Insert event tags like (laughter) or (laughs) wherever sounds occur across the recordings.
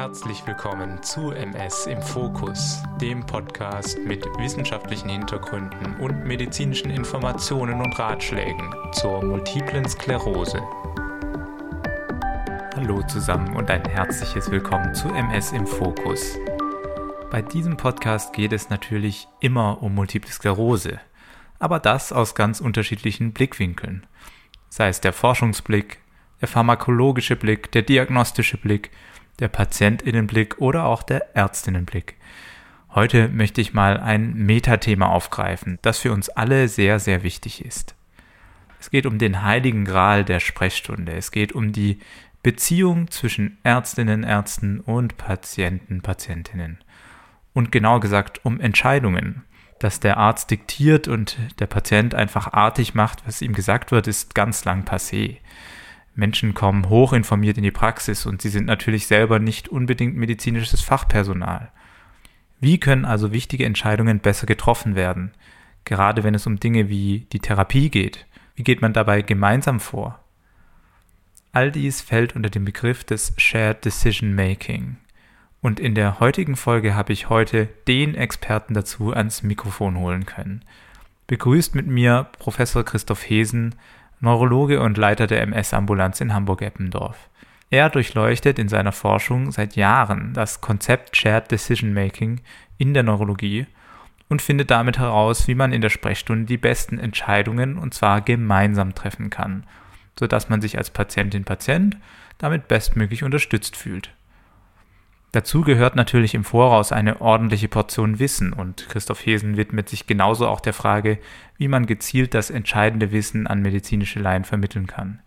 Herzlich willkommen zu MS im Fokus, dem Podcast mit wissenschaftlichen Hintergründen und medizinischen Informationen und Ratschlägen zur multiplen Sklerose. Hallo zusammen und ein herzliches Willkommen zu MS im Fokus. Bei diesem Podcast geht es natürlich immer um multiple Sklerose, aber das aus ganz unterschiedlichen Blickwinkeln. Sei es der Forschungsblick, der pharmakologische Blick, der diagnostische Blick, der Patientinnenblick oder auch der Ärztinnenblick. Heute möchte ich mal ein Metathema aufgreifen, das für uns alle sehr, sehr wichtig ist. Es geht um den heiligen Gral der Sprechstunde. Es geht um die Beziehung zwischen Ärztinnen, Ärzten und Patienten, Patientinnen. Und genau gesagt um Entscheidungen. Dass der Arzt diktiert und der Patient einfach artig macht, was ihm gesagt wird, ist ganz lang passé. Menschen kommen hochinformiert in die Praxis und sie sind natürlich selber nicht unbedingt medizinisches Fachpersonal. Wie können also wichtige Entscheidungen besser getroffen werden, gerade wenn es um Dinge wie die Therapie geht? Wie geht man dabei gemeinsam vor? All dies fällt unter den Begriff des Shared Decision Making. Und in der heutigen Folge habe ich heute den Experten dazu ans Mikrofon holen können. Begrüßt mit mir Professor Christoph Hesen, Neurologe und Leiter der MS-Ambulanz in Hamburg-Eppendorf. Er durchleuchtet in seiner Forschung seit Jahren das Konzept Shared Decision Making in der Neurologie und findet damit heraus, wie man in der Sprechstunde die besten Entscheidungen und zwar gemeinsam treffen kann, sodass man sich als Patientin Patient damit bestmöglich unterstützt fühlt. Dazu gehört natürlich im Voraus eine ordentliche Portion Wissen und Christoph Hesen widmet sich genauso auch der Frage, wie man gezielt das entscheidende Wissen an medizinische Laien vermitteln kann.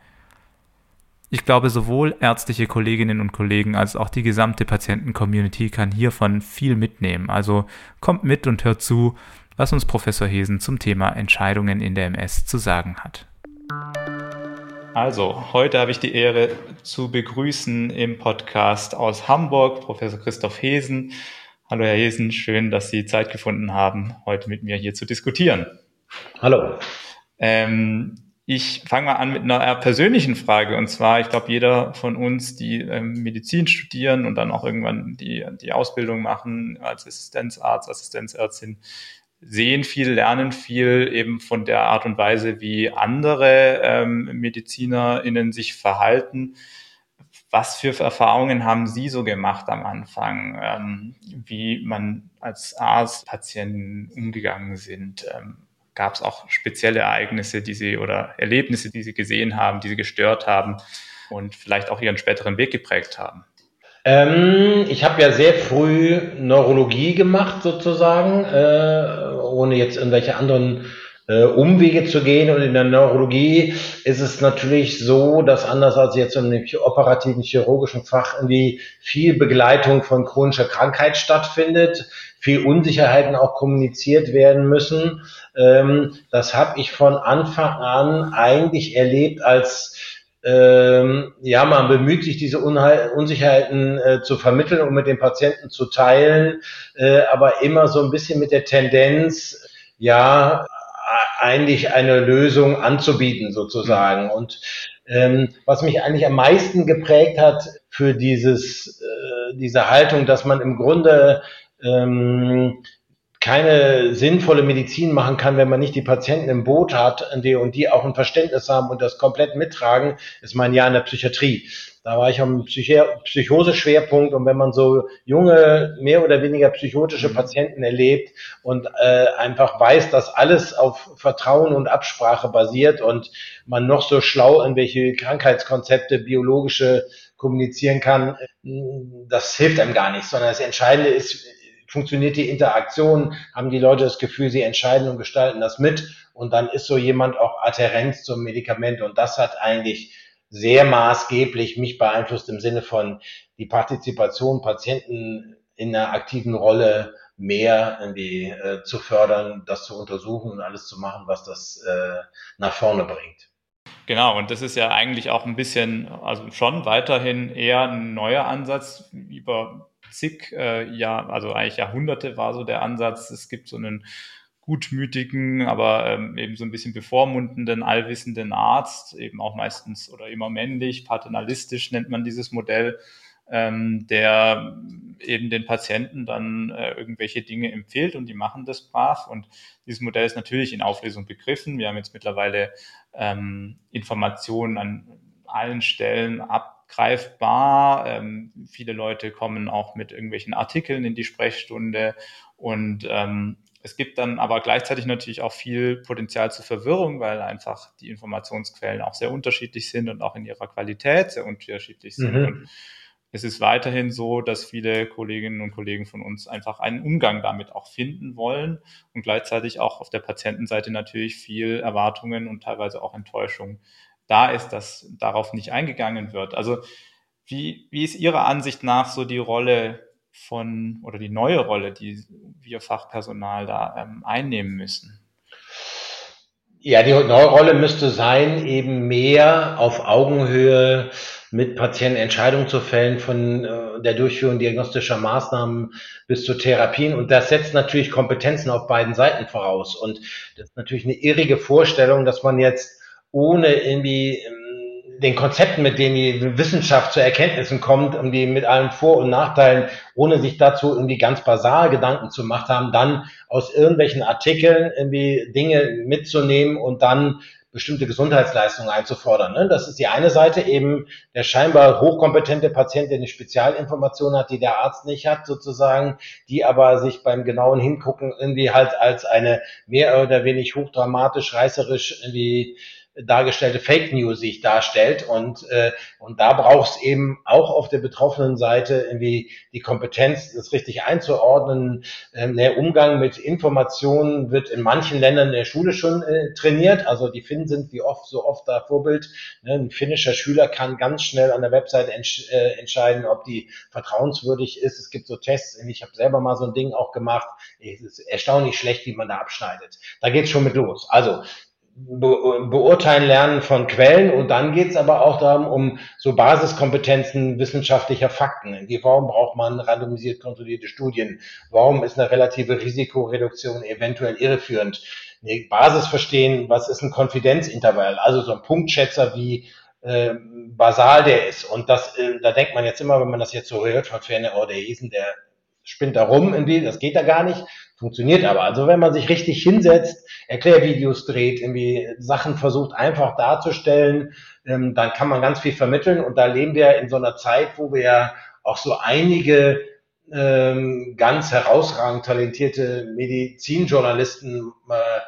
Ich glaube, sowohl ärztliche Kolleginnen und Kollegen als auch die gesamte Patienten-Community kann hiervon viel mitnehmen. Also kommt mit und hört zu, was uns Professor Hesen zum Thema Entscheidungen in der MS zu sagen hat. Also, heute habe ich die Ehre zu begrüßen im Podcast aus Hamburg Professor Christoph Hesen. Hallo Herr Hesen, schön, dass Sie Zeit gefunden haben, heute mit mir hier zu diskutieren. Hallo. Ähm, ich fange mal an mit einer persönlichen Frage. Und zwar, ich glaube, jeder von uns, die ähm, Medizin studieren und dann auch irgendwann die, die Ausbildung machen als Assistenzarzt, Assistenzärztin, sehen viel, lernen viel eben von der Art und Weise, wie andere ähm, MedizinerInnen sich verhalten. Was für Erfahrungen haben Sie so gemacht am Anfang, ähm, wie man als Arzt Patienten umgegangen sind? Ähm, Gab es auch spezielle Ereignisse, die Sie oder Erlebnisse, die Sie gesehen haben, die Sie gestört haben und vielleicht auch Ihren späteren Weg geprägt haben? Ähm, ich habe ja sehr früh Neurologie gemacht, sozusagen, äh, ohne jetzt irgendwelche anderen äh, Umwege zu gehen. Und in der Neurologie ist es natürlich so, dass anders als jetzt im operativen chirurgischen Fach irgendwie viel Begleitung von chronischer Krankheit stattfindet, viel Unsicherheiten auch kommuniziert werden müssen. Ähm, das habe ich von Anfang an eigentlich erlebt als ähm, ja, man bemüht sich, diese Unheil Unsicherheiten äh, zu vermitteln und mit den Patienten zu teilen, äh, aber immer so ein bisschen mit der Tendenz, ja, eigentlich eine Lösung anzubieten sozusagen. Und ähm, was mich eigentlich am meisten geprägt hat für dieses, äh, diese Haltung, dass man im Grunde ähm, keine sinnvolle Medizin machen kann, wenn man nicht die Patienten im Boot hat die, und die auch ein Verständnis haben und das komplett mittragen, ist mein Jahr in der Psychiatrie. Da war ich am Psychi Psychoseschwerpunkt und wenn man so junge, mehr oder weniger psychotische mhm. Patienten erlebt und äh, einfach weiß, dass alles auf Vertrauen und Absprache basiert und man noch so schlau irgendwelche Krankheitskonzepte, biologische kommunizieren kann, das hilft einem gar nicht, sondern das Entscheidende ist, funktioniert die Interaktion, haben die Leute das Gefühl, sie entscheiden und gestalten das mit? Und dann ist so jemand auch Adherenz zum Medikament. Und das hat eigentlich sehr maßgeblich mich beeinflusst im Sinne von die Partizipation Patienten in einer aktiven Rolle mehr irgendwie äh, zu fördern, das zu untersuchen und alles zu machen, was das äh, nach vorne bringt. Genau, und das ist ja eigentlich auch ein bisschen, also schon weiterhin eher ein neuer Ansatz über zig äh, Jahr, also eigentlich Jahrhunderte war so der Ansatz. Es gibt so einen gutmütigen, aber ähm, eben so ein bisschen bevormundenden, allwissenden Arzt, eben auch meistens oder immer männlich, paternalistisch nennt man dieses Modell. ähm, der eben den Patienten dann äh, irgendwelche Dinge empfiehlt und die machen das brav. Und dieses Modell ist natürlich in Auflösung begriffen. Wir haben jetzt mittlerweile ähm, Informationen an allen Stellen abgreifbar. Ähm, viele Leute kommen auch mit irgendwelchen Artikeln in die Sprechstunde und ähm, es gibt dann aber gleichzeitig natürlich auch viel Potenzial zur Verwirrung, weil einfach die Informationsquellen auch sehr unterschiedlich sind und auch in ihrer Qualität sehr unterschiedlich sind. Mhm. Und es ist weiterhin so, dass viele Kolleginnen und Kollegen von uns einfach einen Umgang damit auch finden wollen und gleichzeitig auch auf der Patientenseite natürlich viel Erwartungen und teilweise auch Enttäuschung da ist, dass darauf nicht eingegangen wird. Also wie, wie ist Ihrer Ansicht nach so die Rolle von oder die neue Rolle, die wir Fachpersonal da ähm, einnehmen müssen? Ja, die neue Rolle müsste sein, eben mehr auf Augenhöhe mit Patienten Entscheidungen zu fällen von äh, der Durchführung diagnostischer Maßnahmen bis zu Therapien. Und das setzt natürlich Kompetenzen auf beiden Seiten voraus. Und das ist natürlich eine irrige Vorstellung, dass man jetzt ohne irgendwie ähm, den Konzepten, mit denen die Wissenschaft zu Erkenntnissen kommt, irgendwie mit allen Vor- und Nachteilen, ohne sich dazu irgendwie ganz basal Gedanken zu gemacht haben, dann aus irgendwelchen Artikeln irgendwie Dinge mitzunehmen und dann bestimmte Gesundheitsleistungen einzufordern. Ne? Das ist die eine Seite, eben der scheinbar hochkompetente Patient, der eine Spezialinformation hat, die der Arzt nicht hat, sozusagen, die aber sich beim genauen Hingucken irgendwie halt als eine mehr oder weniger hochdramatisch, reißerisch irgendwie dargestellte Fake News sich darstellt. Und, äh, und da braucht es eben auch auf der betroffenen Seite irgendwie die Kompetenz, das richtig einzuordnen. Ähm, der Umgang mit Informationen wird in manchen Ländern in der Schule schon äh, trainiert. Also die Finnen sind wie oft so oft da Vorbild. Ne? Ein finnischer Schüler kann ganz schnell an der Webseite entsch äh, entscheiden, ob die vertrauenswürdig ist. Es gibt so Tests. Ich habe selber mal so ein Ding auch gemacht. Es ist erstaunlich schlecht, wie man da abschneidet. Da geht's schon mit los. Also be beurteilen lernen von Quellen und dann geht es aber auch darum, um so Basiskompetenzen wissenschaftlicher Fakten. Warum braucht man randomisiert kontrollierte Studien? Warum ist eine relative Risikoreduktion eventuell irreführend? Eine Basis verstehen, was ist ein Konfidenzintervall? Also so ein Punktschätzer wie äh, basal der ist. Und das, äh, da denkt man jetzt immer, wenn man das jetzt so hört von Ferne, oh, der Esen, der spinnt da rum irgendwie, das geht da gar nicht. Funktioniert aber. Also wenn man sich richtig hinsetzt, Erklärvideos dreht, irgendwie Sachen versucht einfach darzustellen, ähm, dann kann man ganz viel vermitteln. Und da leben wir in so einer Zeit, wo wir ja auch so einige ähm, ganz herausragend talentierte Medizinjournalisten äh,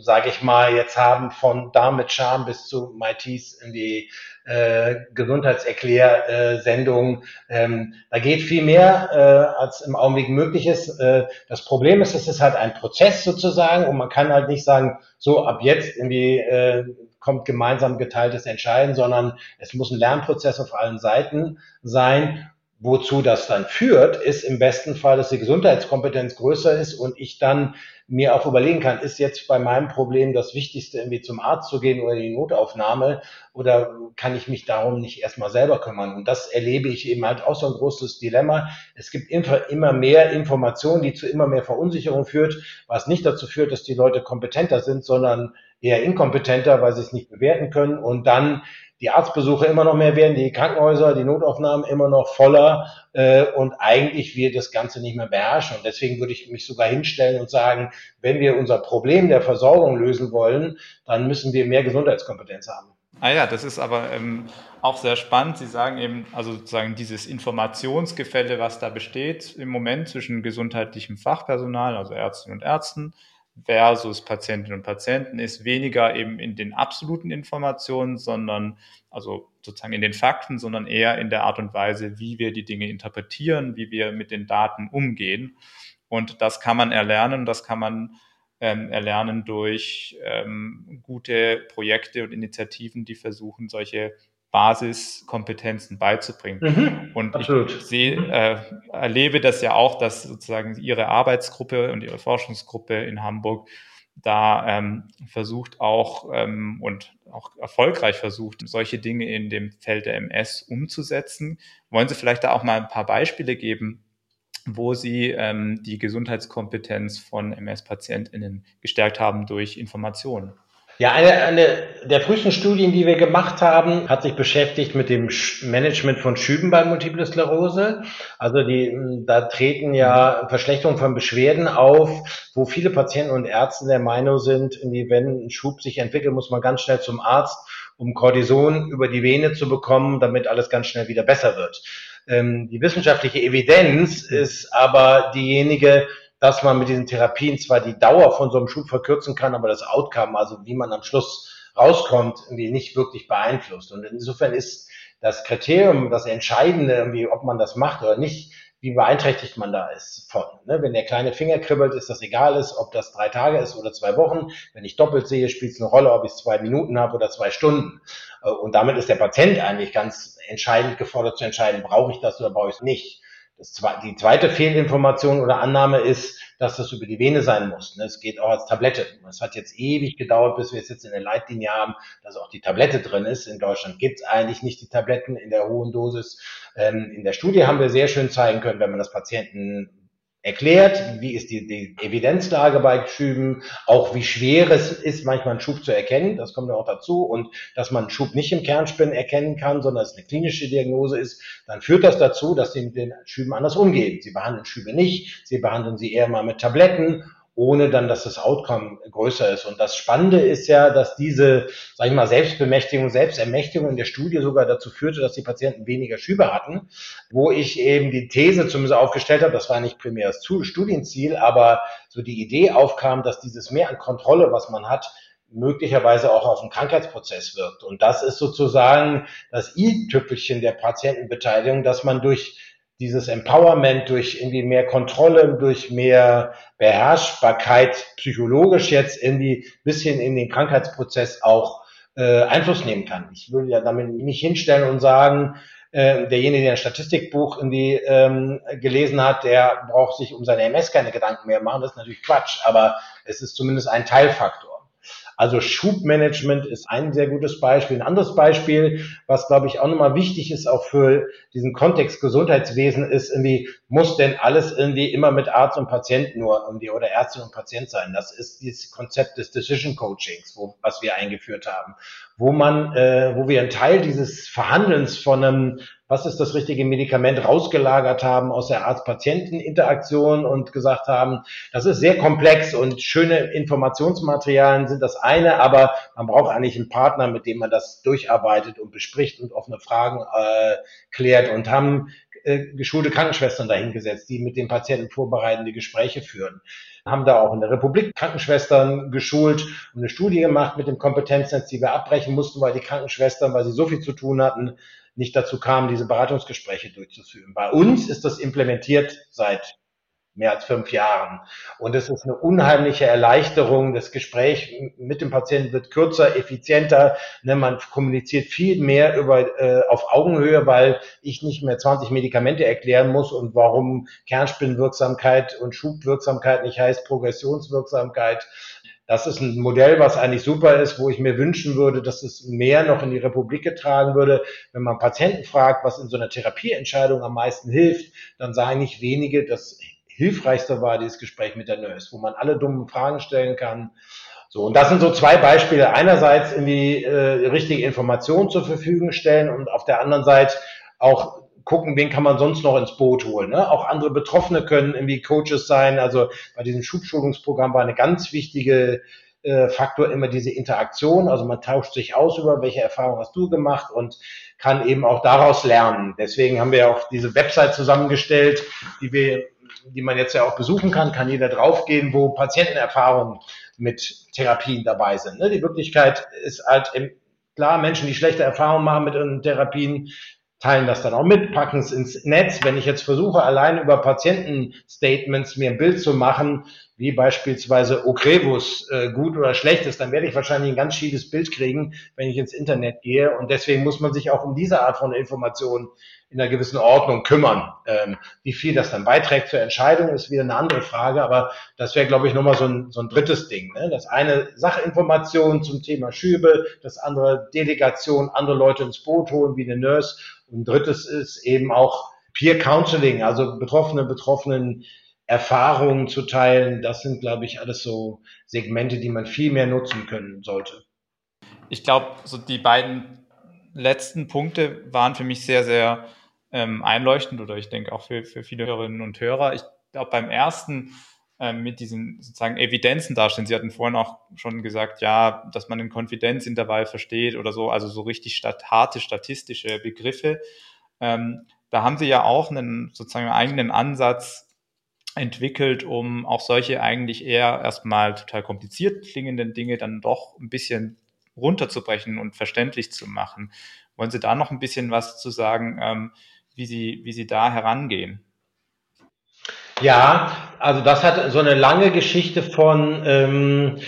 sage ich mal, jetzt haben von Damit Charm bis zu MITs in die äh, Gesundheitserklärsendung. Ähm, da geht viel mehr, äh, als im Augenblick möglich ist. Äh, das Problem ist, es ist halt ein Prozess sozusagen und man kann halt nicht sagen, so ab jetzt irgendwie äh, kommt gemeinsam geteiltes Entscheiden, sondern es muss ein Lernprozess auf allen Seiten sein. Wozu das dann führt, ist im besten Fall, dass die Gesundheitskompetenz größer ist und ich dann mir auch überlegen kann, ist jetzt bei meinem Problem das Wichtigste, irgendwie zum Arzt zu gehen oder die Notaufnahme oder kann ich mich darum nicht erstmal selber kümmern? Und das erlebe ich eben halt auch so ein großes Dilemma. Es gibt immer mehr Informationen, die zu immer mehr Verunsicherung führt, was nicht dazu führt, dass die Leute kompetenter sind, sondern eher inkompetenter, weil sie es nicht bewerten können und dann die Arztbesuche immer noch mehr werden, die Krankenhäuser, die Notaufnahmen immer noch voller äh, und eigentlich wir das Ganze nicht mehr beherrschen. Und deswegen würde ich mich sogar hinstellen und sagen, wenn wir unser Problem der Versorgung lösen wollen, dann müssen wir mehr Gesundheitskompetenz haben. Ah ja, das ist aber ähm, auch sehr spannend. Sie sagen eben, also sozusagen dieses Informationsgefälle, was da besteht im Moment zwischen gesundheitlichem Fachpersonal, also Ärztinnen und Ärzten, versus Patientinnen und Patienten ist weniger eben in den absoluten Informationen, sondern also sozusagen in den Fakten, sondern eher in der Art und Weise, wie wir die Dinge interpretieren, wie wir mit den Daten umgehen. Und das kann man erlernen, das kann man ähm, erlernen durch ähm, gute Projekte und Initiativen, die versuchen, solche Basiskompetenzen beizubringen. Mhm, und absolut. ich sehe, äh, erlebe das ja auch, dass sozusagen Ihre Arbeitsgruppe und Ihre Forschungsgruppe in Hamburg da ähm, versucht auch ähm, und auch erfolgreich versucht, solche Dinge in dem Feld der MS umzusetzen. Wollen Sie vielleicht da auch mal ein paar Beispiele geben, wo Sie ähm, die Gesundheitskompetenz von MS-PatientInnen gestärkt haben durch Informationen? Ja, eine, eine der frühesten Studien, die wir gemacht haben, hat sich beschäftigt mit dem Management von Schüben bei Multiple Sklerose. Also die, da treten ja Verschlechterungen von Beschwerden auf, wo viele Patienten und Ärzte der Meinung sind, wenn ein Schub sich entwickelt, muss man ganz schnell zum Arzt, um Cortison über die Vene zu bekommen, damit alles ganz schnell wieder besser wird. Ähm, die wissenschaftliche Evidenz ist aber diejenige, dass man mit diesen Therapien zwar die Dauer von so einem Schub verkürzen kann, aber das Outcome, also wie man am Schluss rauskommt, irgendwie nicht wirklich beeinflusst. Und insofern ist das Kriterium, das Entscheidende, irgendwie, ob man das macht oder nicht, wie beeinträchtigt man da ist von. Ne? Wenn der kleine Finger kribbelt, ist das egal ist, ob das drei Tage ist oder zwei Wochen. Wenn ich doppelt sehe, spielt es eine Rolle, ob ich zwei Minuten habe oder zwei Stunden. Äh, und damit ist der Patient eigentlich ganz entscheidend gefordert zu entscheiden, brauche ich das oder brauche ich es nicht. Das, die zweite Fehlinformation oder Annahme ist, dass das über die Vene sein muss. Ne? Es geht auch als Tablette. Es hat jetzt ewig gedauert, bis wir es jetzt in der Leitlinie haben, dass auch die Tablette drin ist. In Deutschland gibt es eigentlich nicht die Tabletten in der hohen Dosis. Ähm, in der Studie haben wir sehr schön zeigen können, wenn man das Patienten erklärt, wie ist die, die Evidenzlage bei Schüben, auch wie schwer es ist, manchmal einen Schub zu erkennen, das kommt ja auch dazu, und dass man einen Schub nicht im Kernspinnen erkennen kann, sondern es eine klinische Diagnose ist, dann führt das dazu, dass sie mit den Schüben anders umgehen. Sie behandeln Schübe nicht, sie behandeln sie eher mal mit Tabletten ohne dann, dass das Outcome größer ist. Und das Spannende ist ja, dass diese, sag ich mal, Selbstbemächtigung, Selbstermächtigung in der Studie sogar dazu führte, dass die Patienten weniger Schübe hatten, wo ich eben die These zumindest aufgestellt habe, das war nicht primär das Studienziel, aber so die Idee aufkam, dass dieses mehr an Kontrolle, was man hat, möglicherweise auch auf den Krankheitsprozess wirkt. Und das ist sozusagen das i-Tüpfelchen der Patientenbeteiligung, dass man durch dieses Empowerment durch irgendwie mehr Kontrolle, durch mehr Beherrschbarkeit psychologisch jetzt irgendwie bisschen in den Krankheitsprozess auch äh, Einfluss nehmen kann. Ich würde ja damit nicht hinstellen und sagen, äh, derjenige, der ein Statistikbuch irgendwie ähm, gelesen hat, der braucht sich um seine MS keine Gedanken mehr machen. Das ist natürlich Quatsch, aber es ist zumindest ein Teilfaktor. Also Schubmanagement ist ein sehr gutes Beispiel. Ein anderes Beispiel, was glaube ich auch nochmal wichtig ist, auch für diesen Kontext Gesundheitswesen, ist irgendwie, muss denn alles irgendwie immer mit Arzt und Patient nur irgendwie oder Ärztin und Patient sein? Das ist dieses Konzept des Decision Coachings, wo, was wir eingeführt haben, wo man, äh, wo wir einen Teil dieses Verhandelns von einem was ist das richtige Medikament, rausgelagert haben aus der Arzt-Patienten-Interaktion und gesagt haben, das ist sehr komplex und schöne Informationsmaterialien sind das eine, aber man braucht eigentlich einen Partner, mit dem man das durcharbeitet und bespricht und offene Fragen äh, klärt und haben äh, geschulte Krankenschwestern dahingesetzt, die mit den Patienten vorbereitende Gespräche führen. Haben da auch in der Republik Krankenschwestern geschult und eine Studie gemacht mit dem Kompetenznetz, die wir abbrechen mussten, weil die Krankenschwestern, weil sie so viel zu tun hatten, nicht dazu kam, diese Beratungsgespräche durchzuführen. Bei uns ist das implementiert seit mehr als fünf Jahren. Und es ist eine unheimliche Erleichterung. Das Gespräch mit dem Patienten wird kürzer, effizienter. Ne, man kommuniziert viel mehr über, äh, auf Augenhöhe, weil ich nicht mehr 20 Medikamente erklären muss und warum Kernspinnwirksamkeit und Schubwirksamkeit nicht heißt Progressionswirksamkeit. Das ist ein Modell, was eigentlich super ist, wo ich mir wünschen würde, dass es mehr noch in die Republik getragen würde. Wenn man Patienten fragt, was in so einer Therapieentscheidung am meisten hilft, dann sagen nicht wenige, das hilfreichste war dieses Gespräch mit der Nurse, wo man alle dummen Fragen stellen kann. So, und das sind so zwei Beispiele. Einerseits in die äh, richtige Information zur Verfügung stellen und auf der anderen Seite auch gucken, wen kann man sonst noch ins Boot holen. Ne? Auch andere Betroffene können irgendwie Coaches sein. Also bei diesem Schubschulungsprogramm war eine ganz wichtige äh, Faktor immer diese Interaktion. Also man tauscht sich aus über, welche Erfahrung hast du gemacht und kann eben auch daraus lernen. Deswegen haben wir auch diese Website zusammengestellt, die wir, die man jetzt ja auch besuchen kann, kann jeder draufgehen, wo Patientenerfahrungen mit Therapien dabei sind. Ne? Die Wirklichkeit ist halt klar, Menschen, die schlechte Erfahrungen machen mit ihren Therapien, teilen das dann auch mit, packen es ins Netz. Wenn ich jetzt versuche, allein über Patientenstatements mir ein Bild zu machen, wie beispielsweise Ocrevus äh, gut oder schlecht ist, dann werde ich wahrscheinlich ein ganz schiefes Bild kriegen, wenn ich ins Internet gehe. Und deswegen muss man sich auch um diese Art von Informationen in einer gewissen Ordnung kümmern. Ähm, wie viel das dann beiträgt zur Entscheidung, ist wieder eine andere Frage, aber das wäre, glaube ich, nochmal so ein, so ein drittes Ding. Ne? Das eine Sachinformation zum Thema Schübe, das andere Delegation, andere Leute ins Boot holen, wie eine Nurse. Und drittes ist eben auch Peer Counseling, also Betroffene, Betroffenen Erfahrungen zu teilen. Das sind, glaube ich, alles so Segmente, die man viel mehr nutzen können sollte. ich glaube, so die beiden letzten Punkte waren für mich sehr, sehr ähm, einleuchtend oder ich denke auch für, für viele Hörerinnen und Hörer. Ich glaube, beim ersten ähm, mit diesen sozusagen Evidenzen darstellen. Sie hatten vorhin auch schon gesagt, ja, dass man den Konfidenzintervall versteht oder so, also so richtig stat harte statistische Begriffe. Ähm, da haben Sie ja auch einen sozusagen eigenen Ansatz entwickelt, um auch solche eigentlich eher erstmal total kompliziert klingenden Dinge dann doch ein bisschen runterzubrechen und verständlich zu machen. Wollen Sie da noch ein bisschen was zu sagen, ähm, wie, Sie, wie Sie da herangehen? Ja, also das hat so eine lange Geschichte von ähm,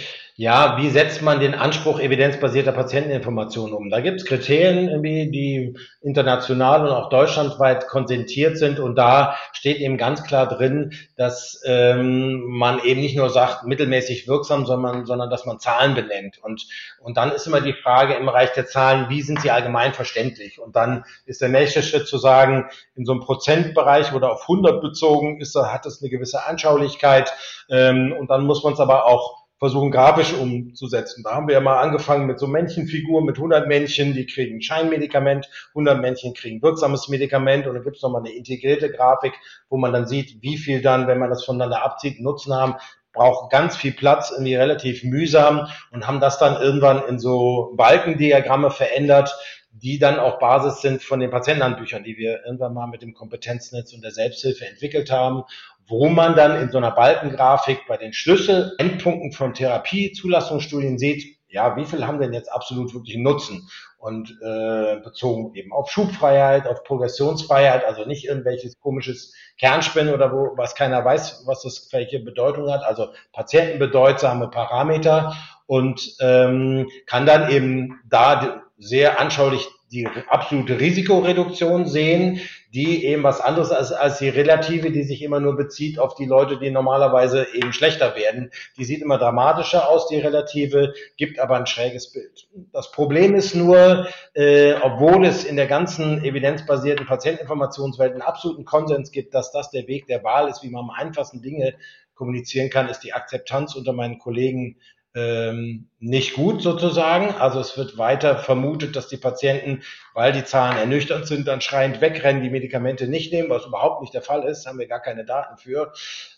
ja, wie setzt man den Anspruch evidenzbasierter Patienteninformation um? Da gibt es Kriterien, irgendwie, die international und auch deutschlandweit konsentiert sind. Und da steht eben ganz klar drin, dass ähm, man eben nicht nur sagt, mittelmäßig wirksam, sondern, sondern dass man Zahlen benennt. Und, und dann ist immer die Frage im Bereich der Zahlen, wie sind sie allgemein verständlich? Und dann ist der nächste Schritt zu sagen, in so einem Prozentbereich oder auf 100 bezogen ist, hat es eine gewisse Anschaulichkeit. Ähm, und dann muss man es aber auch versuchen grafisch umzusetzen. Da haben wir ja mal angefangen mit so Männchenfiguren, mit 100 Männchen, die kriegen Scheinmedikament, 100 Männchen kriegen wirksames Medikament und dann gibt es nochmal eine integrierte Grafik, wo man dann sieht, wie viel dann, wenn man das voneinander abzieht, Nutzen haben, brauchen ganz viel Platz, irgendwie relativ mühsam und haben das dann irgendwann in so Balkendiagramme verändert, die dann auch Basis sind von den Patientenhandbüchern, die wir irgendwann mal mit dem Kompetenznetz und der Selbsthilfe entwickelt haben wo man dann in so einer Balkengrafik bei den Schlüsselendpunkten von Therapie-Zulassungsstudien sieht, ja, wie viel haben denn jetzt absolut wirklich Nutzen? Und äh, bezogen eben auf Schubfreiheit, auf Progressionsfreiheit, also nicht irgendwelches komisches Kernspinnen oder wo, was keiner weiß, was das welche Bedeutung hat, also patientenbedeutsame Parameter und ähm, kann dann eben da sehr anschaulich die absolute Risikoreduktion sehen, die eben was anderes als, als die relative, die sich immer nur bezieht auf die Leute, die normalerweise eben schlechter werden. Die sieht immer dramatischer aus, die relative, gibt aber ein schräges Bild. Das Problem ist nur, äh, obwohl es in der ganzen evidenzbasierten Patienteninformationswelt einen absoluten Konsens gibt, dass das der Weg der Wahl ist, wie man am einfachsten Dinge kommunizieren kann, ist die Akzeptanz unter meinen Kollegen ähm, nicht gut sozusagen. Also es wird weiter vermutet, dass die Patienten, weil die Zahlen ernüchternd sind, dann schreiend wegrennen, die Medikamente nicht nehmen, was überhaupt nicht der Fall ist, haben wir gar keine Daten für.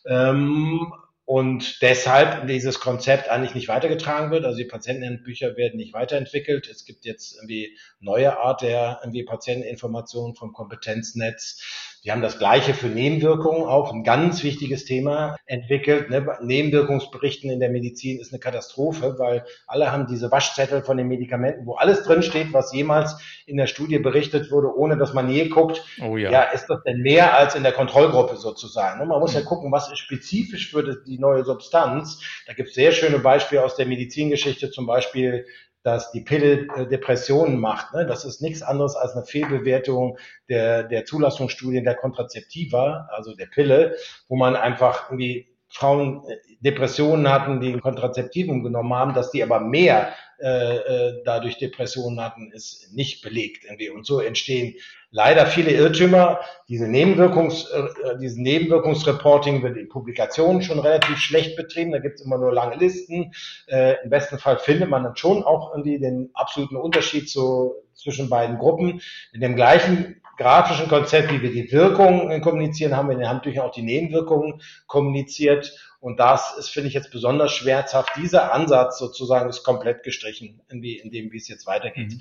Ähm, und deshalb dieses Konzept eigentlich nicht weitergetragen wird. Also die Patientenbücher werden nicht weiterentwickelt. Es gibt jetzt irgendwie neue Art der irgendwie Patienteninformation vom Kompetenznetz die haben das Gleiche für Nebenwirkungen auch, ein ganz wichtiges Thema entwickelt. Ne? Nebenwirkungsberichten in der Medizin ist eine Katastrophe, weil alle haben diese Waschzettel von den Medikamenten, wo alles drinsteht, was jemals in der Studie berichtet wurde, ohne dass man je guckt, oh ja. ja, ist das denn mehr als in der Kontrollgruppe sozusagen? Ne? Man muss ja mhm. gucken, was ist spezifisch für die neue Substanz. Da gibt es sehr schöne Beispiele aus der Medizingeschichte, zum Beispiel dass die Pille äh, Depressionen macht. Ne? Das ist nichts anderes als eine Fehlbewertung der, der Zulassungsstudien der Kontrazeptiva, also der Pille, wo man einfach irgendwie Frauen äh, Depressionen hatten, die ein Kontrazeptivum genommen haben, dass die aber mehr äh, äh, dadurch Depressionen hatten, ist nicht belegt irgendwie. Und so entstehen leider viele Irrtümer. Diese Nebenwirkungs, äh, dieses Nebenwirkungsreporting wird in Publikationen schon relativ schlecht betrieben. Da gibt es immer nur lange Listen. Äh, Im besten Fall findet man dann schon auch irgendwie den absoluten Unterschied zu, zwischen beiden Gruppen. In dem gleichen grafischen Konzept, wie wir die Wirkungen kommunizieren, haben wir in den Handtüchern auch die Nebenwirkungen kommuniziert. Und das ist, finde ich, jetzt besonders schmerzhaft. Dieser Ansatz sozusagen ist komplett gestrichen, in, wie, in dem, wie es jetzt weitergeht. Mhm.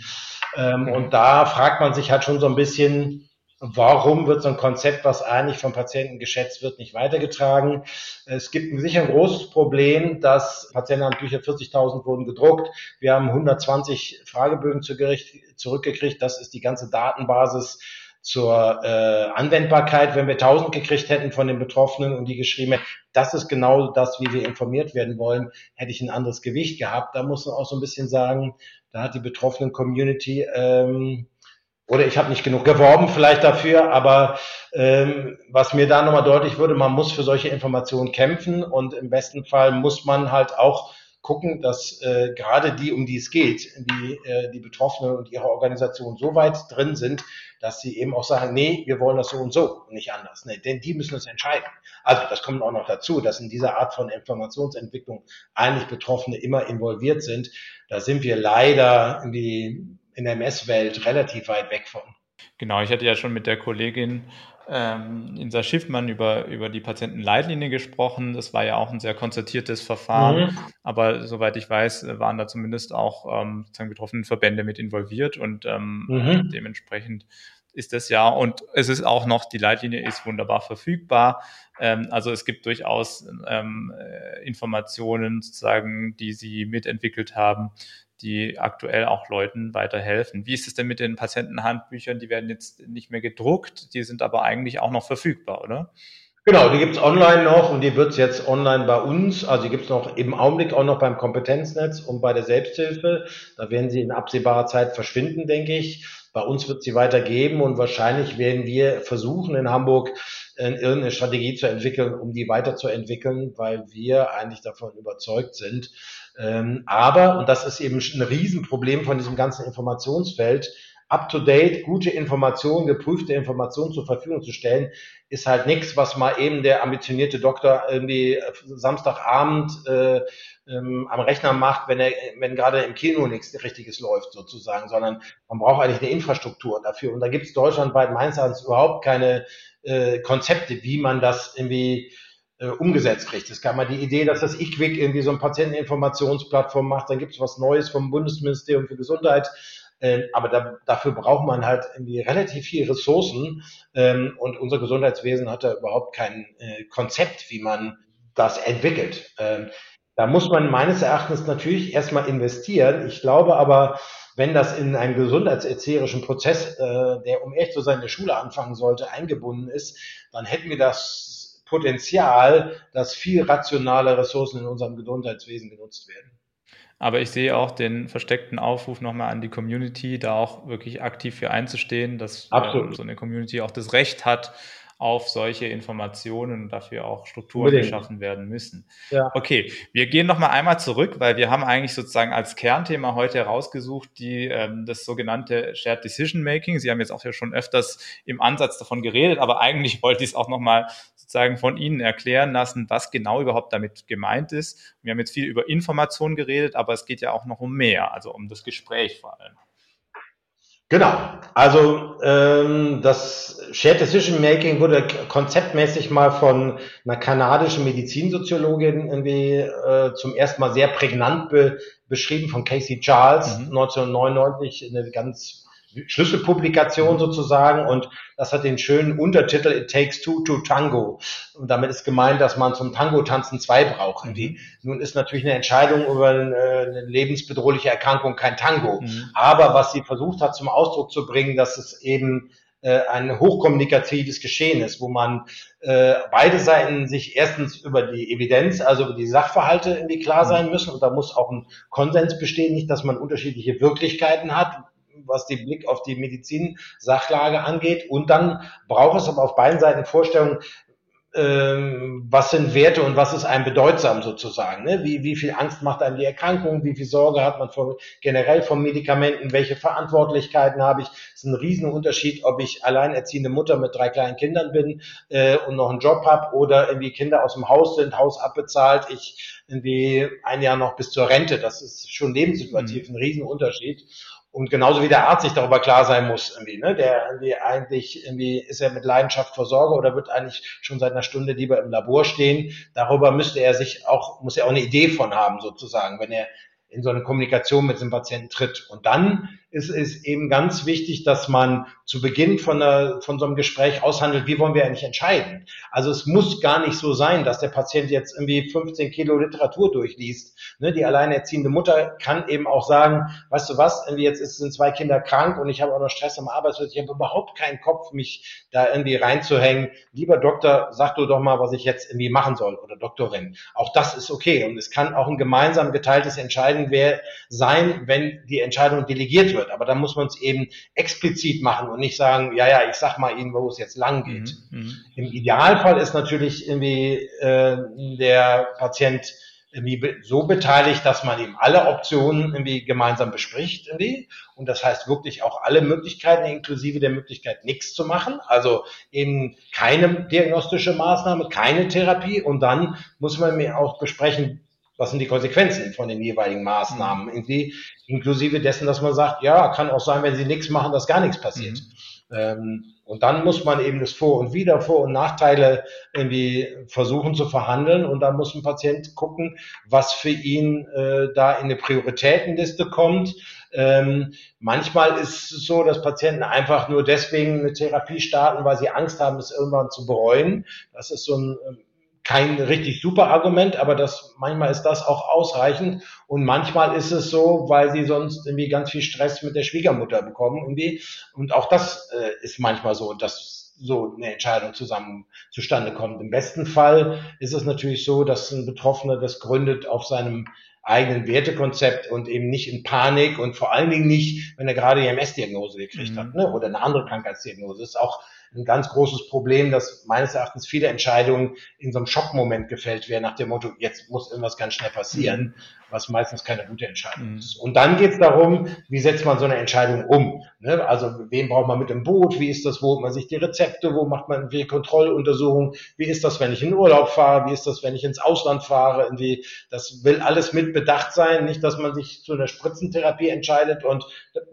Ähm, und da fragt man sich halt schon so ein bisschen, warum wird so ein Konzept, was eigentlich vom Patienten geschätzt wird, nicht weitergetragen? Es gibt sicher ein großes Problem, dass Patientenhandbücher 40.000 wurden gedruckt. Wir haben 120 Fragebögen zurückgekriegt. Das ist die ganze Datenbasis zur äh, Anwendbarkeit, wenn wir 1000 gekriegt hätten von den Betroffenen und die geschrieben hätten, das ist genau das, wie wir informiert werden wollen, hätte ich ein anderes Gewicht gehabt. Da muss man auch so ein bisschen sagen, da hat die betroffenen Community ähm, oder ich habe nicht genug geworben vielleicht dafür, aber ähm, was mir da nochmal deutlich wurde, man muss für solche Informationen kämpfen und im besten Fall muss man halt auch gucken, dass äh, gerade die, um die es geht, die, äh, die Betroffenen und ihre Organisation so weit drin sind, dass sie eben auch sagen, nee, wir wollen das so und so und nicht anders. Nee, denn die müssen es entscheiden. Also das kommt auch noch dazu, dass in dieser Art von Informationsentwicklung eigentlich Betroffene immer involviert sind. Da sind wir leider in, die, in der MS-Welt relativ weit weg von. Genau, ich hatte ja schon mit der Kollegin ähm, Insa Schiffmann über, über die Patientenleitlinie gesprochen. Das war ja auch ein sehr konzertiertes Verfahren. Mhm. Aber soweit ich weiß, waren da zumindest auch ähm, sozusagen betroffene Verbände mit involviert und ähm, mhm. dementsprechend ist das ja. Und es ist auch noch, die Leitlinie ist wunderbar verfügbar. Ähm, also es gibt durchaus ähm, äh, Informationen sozusagen, die Sie mitentwickelt haben, die aktuell auch Leuten weiterhelfen. Wie ist es denn mit den Patientenhandbüchern? Die werden jetzt nicht mehr gedruckt, die sind aber eigentlich auch noch verfügbar, oder? Genau, die gibt's online noch und die wird's jetzt online bei uns. Also die gibt's noch im Augenblick auch noch beim Kompetenznetz und bei der Selbsthilfe. Da werden sie in absehbarer Zeit verschwinden, denke ich. Bei uns wird sie weitergeben und wahrscheinlich werden wir versuchen in Hamburg äh, irgendeine Strategie zu entwickeln, um die weiterzuentwickeln, weil wir eigentlich davon überzeugt sind, ähm, aber, und das ist eben ein Riesenproblem von diesem ganzen Informationsfeld, up-to-date, gute Informationen, geprüfte Informationen zur Verfügung zu stellen, ist halt nichts, was mal eben der ambitionierte Doktor irgendwie äh, Samstagabend äh, ähm, am Rechner macht, wenn er, wenn gerade im Kino nichts Richtiges läuft sozusagen, sondern man braucht eigentlich eine Infrastruktur dafür. Und da gibt es deutschlandweit meines Erachtens überhaupt keine äh, Konzepte, wie man das irgendwie äh, umgesetzt kriegt. Es gab mal die Idee, dass das IQWIC irgendwie so eine Patienteninformationsplattform macht, dann gibt es was Neues vom Bundesministerium für Gesundheit. Ähm, aber da, dafür braucht man halt irgendwie relativ viel Ressourcen ähm, und unser Gesundheitswesen hat da überhaupt kein äh, Konzept, wie man das entwickelt. Ähm, da muss man meines Erachtens natürlich erstmal investieren. Ich glaube aber, wenn das in einen gesundheitserzieherischen Prozess, äh, der um echt zu sein in der Schule anfangen sollte, eingebunden ist, dann hätten wir das Potenzial, dass viel rationale Ressourcen in unserem Gesundheitswesen genutzt werden. Aber ich sehe auch den versteckten Aufruf nochmal an die Community, da auch wirklich aktiv für einzustehen, dass ähm, so eine Community auch das Recht hat, auf solche Informationen und dafür auch Strukturen Unbedingt. geschaffen werden müssen. Ja. Okay, wir gehen noch mal einmal zurück, weil wir haben eigentlich sozusagen als Kernthema heute herausgesucht, die ähm, das sogenannte Shared Decision Making. Sie haben jetzt auch ja schon öfters im Ansatz davon geredet, aber eigentlich (laughs) wollte ich es auch noch mal sozusagen von Ihnen erklären lassen, was genau überhaupt damit gemeint ist. Wir haben jetzt viel über Information geredet, aber es geht ja auch noch um mehr, also um das Gespräch vor allem. Genau. Also ähm, das Shared Decision Making wurde konzeptmäßig mal von einer kanadischen Medizinsoziologin irgendwie äh, zum ersten Mal sehr prägnant be beschrieben von Casey Charles mhm. 1999 eine ganz Schlüsselpublikation sozusagen und das hat den schönen Untertitel It Takes Two to Tango. Und damit ist gemeint, dass man zum Tango-Tanzen zwei braucht. Mhm. Nun ist natürlich eine Entscheidung über eine lebensbedrohliche Erkrankung kein Tango. Mhm. Aber was sie versucht hat zum Ausdruck zu bringen, dass es eben äh, ein hochkommunikatives Geschehen ist, wo man äh, beide Seiten sich erstens über die Evidenz, also über die Sachverhalte irgendwie klar sein mhm. müssen und da muss auch ein Konsens bestehen, nicht, dass man unterschiedliche Wirklichkeiten hat, was den Blick auf die Medizin-Sachlage angeht. Und dann braucht es aber auf beiden Seiten Vorstellungen, ähm, was sind Werte und was ist einem bedeutsam sozusagen. Ne? Wie, wie viel Angst macht einem die Erkrankung, wie viel Sorge hat man vor, generell von Medikamenten, welche Verantwortlichkeiten habe ich. Es ist ein Riesenunterschied, ob ich alleinerziehende Mutter mit drei kleinen Kindern bin äh, und noch einen Job habe oder irgendwie Kinder aus dem Haus sind, Haus abbezahlt, ich irgendwie ein Jahr noch bis zur Rente. Das ist schon lebenssituativ mhm. ein Riesenunterschied. Und genauso wie der Arzt sich darüber klar sein muss, irgendwie, ne? der irgendwie eigentlich irgendwie ist er mit Leidenschaft Versorger oder wird eigentlich schon seit einer Stunde lieber im Labor stehen. Darüber müsste er sich auch, muss er auch eine Idee von haben, sozusagen, wenn er in so eine Kommunikation mit dem Patienten tritt. Und dann ist es eben ganz wichtig, dass man zu Beginn von, einer, von so einem Gespräch aushandelt, wie wollen wir eigentlich entscheiden. Also es muss gar nicht so sein, dass der Patient jetzt irgendwie 15 Kilo Literatur durchliest. Ne, die alleinerziehende Mutter kann eben auch sagen, weißt du was, irgendwie jetzt sind zwei Kinder krank und ich habe auch noch Stress am Arbeitsplatz, ich habe überhaupt keinen Kopf, mich da irgendwie reinzuhängen. Lieber Doktor, sag du doch mal, was ich jetzt irgendwie machen soll oder Doktorin. Auch das ist okay und es kann auch ein gemeinsam geteiltes Entscheiden sein, wenn die Entscheidung delegiert wird wird. Aber da muss man es eben explizit machen und nicht sagen, ja, ja, ich sag mal Ihnen, wo es jetzt lang geht. Mhm. mhm. Im Idealfall ist natürlich irgendwie äh, der Patient irgendwie so beteiligt, dass man eben alle Optionen irgendwie gemeinsam bespricht irgendwie. Und das heißt wirklich auch alle Möglichkeiten, inklusive der Möglichkeit, nichts zu machen. Also eben keine diagnostische Maßnahme, keine Therapie. Und dann muss man mir auch besprechen, was sind die Konsequenzen von den jeweiligen Maßnahmen, mhm. irgendwie, inklusive dessen, dass man sagt, ja, kann auch sein, wenn sie nichts machen, dass gar nichts passiert. Mhm. Ähm, und dann muss man eben das Vor- und Wider, Vor- und Nachteile irgendwie versuchen zu verhandeln. Und da muss ein Patient gucken, was für ihn äh, da in eine Prioritätenliste kommt. Ähm, manchmal ist es so, dass Patienten einfach nur deswegen eine Therapie starten, weil sie Angst haben, es irgendwann zu bereuen. Das ist so ein kein richtig super Argument, aber das, manchmal ist das auch ausreichend. Und manchmal ist es so, weil sie sonst irgendwie ganz viel Stress mit der Schwiegermutter bekommen irgendwie. Und auch das äh, ist manchmal so, dass so eine Entscheidung zusammen zustande kommt. Im besten Fall ist es natürlich so, dass ein Betroffener das gründet auf seinem eigenen Wertekonzept und eben nicht in Panik und vor allen Dingen nicht, wenn er gerade EMS-Diagnose gekriegt mhm. hat ne, oder eine andere Krankheitsdiagnose. Das ist auch ein ganz großes Problem, dass meines Erachtens viele Entscheidungen in so einem Schockmoment gefällt werden, nach dem Motto, jetzt muss irgendwas ganz schnell passieren. Was meistens keine gute Entscheidung mhm. ist. Und dann geht es darum, wie setzt man so eine Entscheidung um? Ne? Also wen braucht man mit im Boot? Wie ist das? Wo holt man sich die Rezepte? Wo macht man die Kontrolluntersuchungen? Wie ist das, wenn ich in Urlaub fahre? Wie ist das, wenn ich ins Ausland fahre? Irgendwie, das will alles mit bedacht sein. Nicht, dass man sich zu einer Spritzentherapie entscheidet und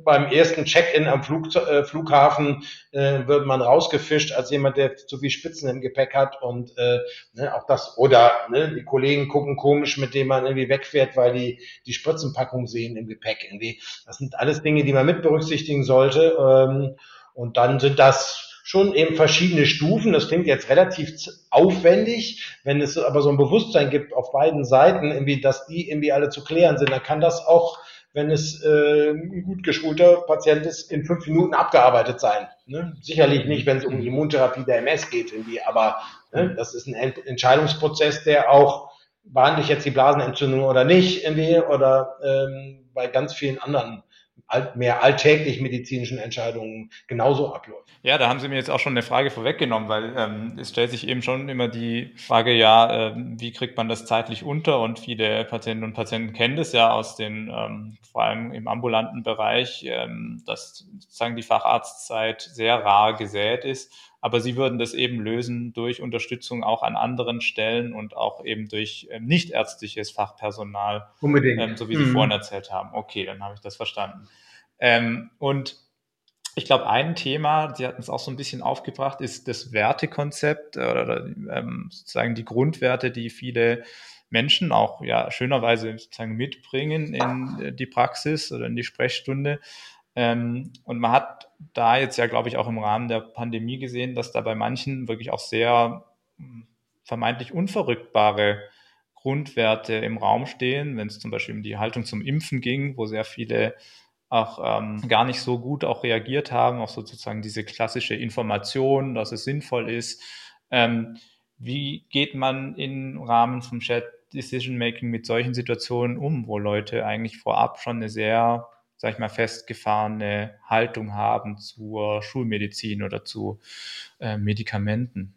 beim ersten Check-in am Flug, äh, Flughafen äh, wird man rausgefischt als jemand, der zu viel Spitzen im Gepäck hat und äh, ne, auch das oder ne, die Kollegen gucken komisch, mit dem man irgendwie wegfährt, weil weil die die Spritzenpackung sehen im Gepäck. Irgendwie. Das sind alles Dinge, die man mit berücksichtigen sollte. Ähm, und dann sind das schon eben verschiedene Stufen. Das klingt jetzt relativ aufwendig. Wenn es aber so ein Bewusstsein gibt auf beiden Seiten, irgendwie, dass die irgendwie alle zu klären sind, dann kann das auch, wenn es äh, ein gut geschulter Patient ist, in fünf Minuten abgearbeitet sein. Ne? Sicherlich nicht, wenn es um die Immuntherapie der MS geht, irgendwie, aber ne, das ist ein Entscheidungsprozess, der auch behandle ich jetzt die Blasenentzündung oder nicht irgendwie oder ähm, bei ganz vielen anderen mehr alltäglich medizinischen Entscheidungen genauso abläuft. Ja, da haben Sie mir jetzt auch schon eine Frage vorweggenommen, weil ähm, es stellt sich eben schon immer die Frage, ja, äh, wie kriegt man das zeitlich unter? Und viele Patienten und Patienten kennen das ja aus den, ähm, vor allem im ambulanten Bereich, ähm, dass sozusagen die Facharztzeit sehr rar gesät ist aber sie würden das eben lösen durch Unterstützung auch an anderen Stellen und auch eben durch ähm, nichtärztliches Fachpersonal, Unbedingt. Ähm, so wie Sie mhm. vorhin erzählt haben. Okay, dann habe ich das verstanden. Ähm, und ich glaube, ein Thema, Sie hatten es auch so ein bisschen aufgebracht, ist das Wertekonzept oder ähm, sozusagen die Grundwerte, die viele Menschen auch ja schönerweise sozusagen mitbringen in äh, die Praxis oder in die Sprechstunde. Ähm, und man hat da jetzt ja, glaube ich, auch im Rahmen der Pandemie gesehen, dass da bei manchen wirklich auch sehr hm, vermeintlich unverrückbare Grundwerte im Raum stehen, wenn es zum Beispiel um die Haltung zum Impfen ging, wo sehr viele auch ähm, gar nicht so gut auch reagiert haben, auch sozusagen diese klassische Information, dass es sinnvoll ist. Ähm, wie geht man im Rahmen vom Shared Decision Making mit solchen Situationen um, wo Leute eigentlich vorab schon eine sehr sag ich mal, festgefahrene Haltung haben zur Schulmedizin oder zu äh, Medikamenten?